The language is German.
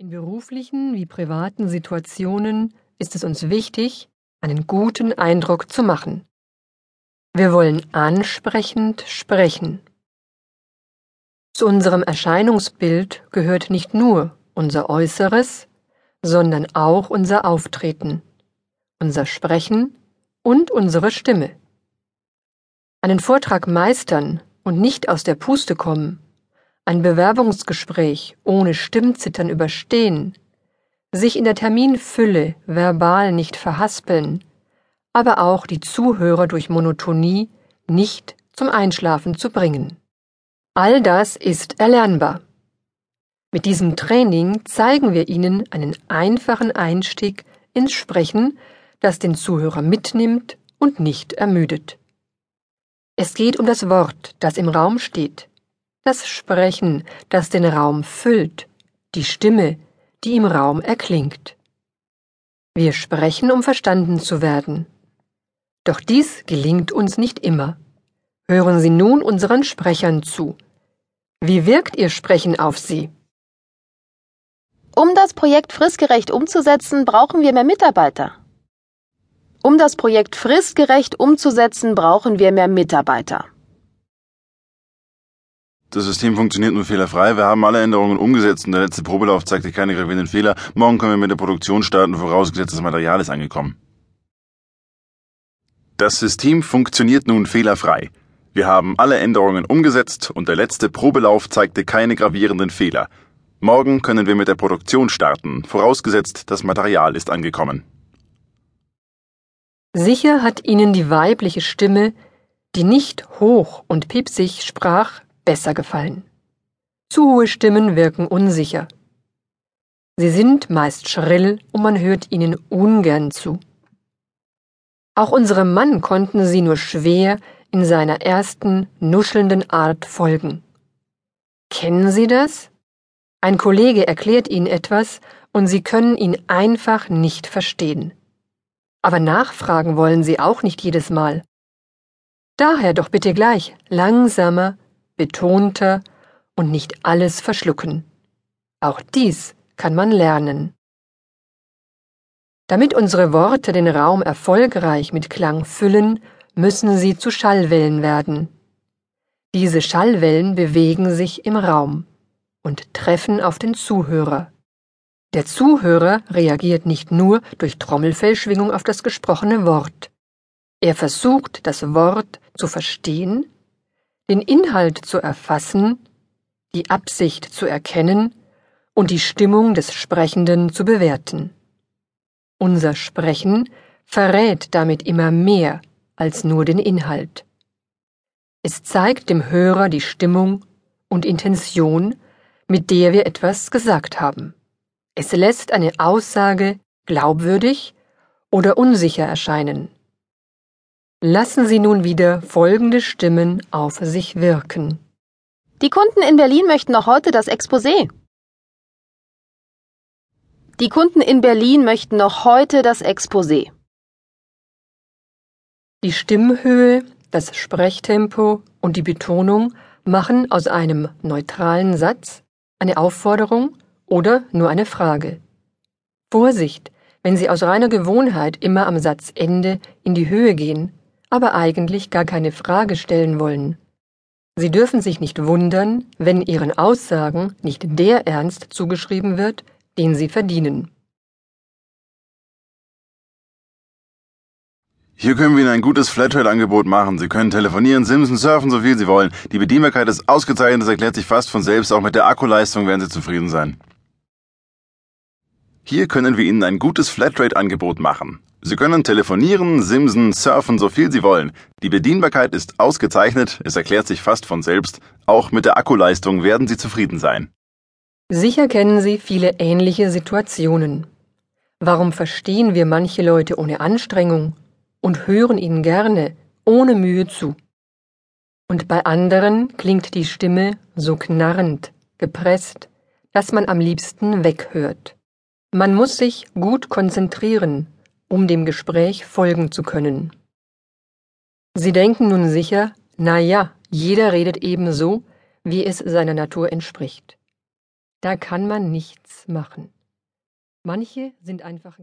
In beruflichen wie privaten Situationen ist es uns wichtig, einen guten Eindruck zu machen. Wir wollen ansprechend sprechen. Zu unserem Erscheinungsbild gehört nicht nur unser Äußeres, sondern auch unser Auftreten, unser Sprechen und unsere Stimme. Einen Vortrag meistern und nicht aus der Puste kommen, ein Bewerbungsgespräch ohne Stimmzittern überstehen, sich in der Terminfülle verbal nicht verhaspeln, aber auch die Zuhörer durch Monotonie nicht zum Einschlafen zu bringen. All das ist erlernbar. Mit diesem Training zeigen wir Ihnen einen einfachen Einstieg ins Sprechen, das den Zuhörer mitnimmt und nicht ermüdet. Es geht um das Wort, das im Raum steht das Sprechen, das den Raum füllt, die Stimme, die im Raum erklingt. Wir sprechen, um verstanden zu werden. Doch dies gelingt uns nicht immer. Hören Sie nun unseren Sprechern zu. Wie wirkt Ihr Sprechen auf Sie? Um das Projekt fristgerecht umzusetzen, brauchen wir mehr Mitarbeiter. Um das Projekt fristgerecht umzusetzen, brauchen wir mehr Mitarbeiter. Das System funktioniert nur fehlerfrei. Wir haben alle Änderungen umgesetzt und der letzte Probelauf zeigte keine gravierenden Fehler. Morgen können wir mit der Produktion starten, vorausgesetzt das Material ist angekommen. Das System funktioniert nun fehlerfrei. Wir haben alle Änderungen umgesetzt und der letzte Probelauf zeigte keine gravierenden Fehler. Morgen können wir mit der Produktion starten, vorausgesetzt das Material ist angekommen. Sicher hat Ihnen die weibliche Stimme, die nicht hoch und piepsig sprach, besser gefallen. Zu hohe Stimmen wirken unsicher. Sie sind meist schrill und man hört ihnen ungern zu. Auch unserem Mann konnten sie nur schwer in seiner ersten nuschelnden Art folgen. Kennen Sie das? Ein Kollege erklärt Ihnen etwas und Sie können ihn einfach nicht verstehen. Aber nachfragen wollen Sie auch nicht jedes Mal. Daher doch bitte gleich langsamer, betonter und nicht alles verschlucken. Auch dies kann man lernen. Damit unsere Worte den Raum erfolgreich mit Klang füllen, müssen sie zu Schallwellen werden. Diese Schallwellen bewegen sich im Raum und treffen auf den Zuhörer. Der Zuhörer reagiert nicht nur durch Trommelfellschwingung auf das gesprochene Wort. Er versucht, das Wort zu verstehen den Inhalt zu erfassen, die Absicht zu erkennen und die Stimmung des Sprechenden zu bewerten. Unser Sprechen verrät damit immer mehr als nur den Inhalt. Es zeigt dem Hörer die Stimmung und Intention, mit der wir etwas gesagt haben. Es lässt eine Aussage glaubwürdig oder unsicher erscheinen. Lassen Sie nun wieder folgende Stimmen auf sich wirken. Die Kunden in Berlin möchten noch heute das Exposé. Die Kunden in Berlin möchten noch heute das Exposé. Die Stimmhöhe, das Sprechtempo und die Betonung machen aus einem neutralen Satz eine Aufforderung oder nur eine Frage. Vorsicht, wenn Sie aus reiner Gewohnheit immer am Satzende in die Höhe gehen, aber eigentlich gar keine Frage stellen wollen. Sie dürfen sich nicht wundern, wenn Ihren Aussagen nicht der Ernst zugeschrieben wird, den sie verdienen. Hier können wir Ihnen ein gutes Flatrate-Angebot machen. Sie können telefonieren, simsen, surfen, so viel Sie wollen. Die Bedienbarkeit ist ausgezeichnet, das erklärt sich fast von selbst. Auch mit der Akkuleistung werden Sie zufrieden sein. Hier können wir Ihnen ein gutes Flatrate-Angebot machen. Sie können telefonieren, simsen, surfen, so viel Sie wollen. Die Bedienbarkeit ist ausgezeichnet, es erklärt sich fast von selbst. Auch mit der Akkuleistung werden Sie zufrieden sein. Sicher kennen Sie viele ähnliche Situationen. Warum verstehen wir manche Leute ohne Anstrengung und hören ihnen gerne, ohne Mühe zu? Und bei anderen klingt die Stimme so knarrend, gepresst, dass man am liebsten weghört. Man muss sich gut konzentrieren um dem Gespräch folgen zu können. Sie denken nun sicher, na ja, jeder redet ebenso, wie es seiner Natur entspricht. Da kann man nichts machen. Manche sind einfach.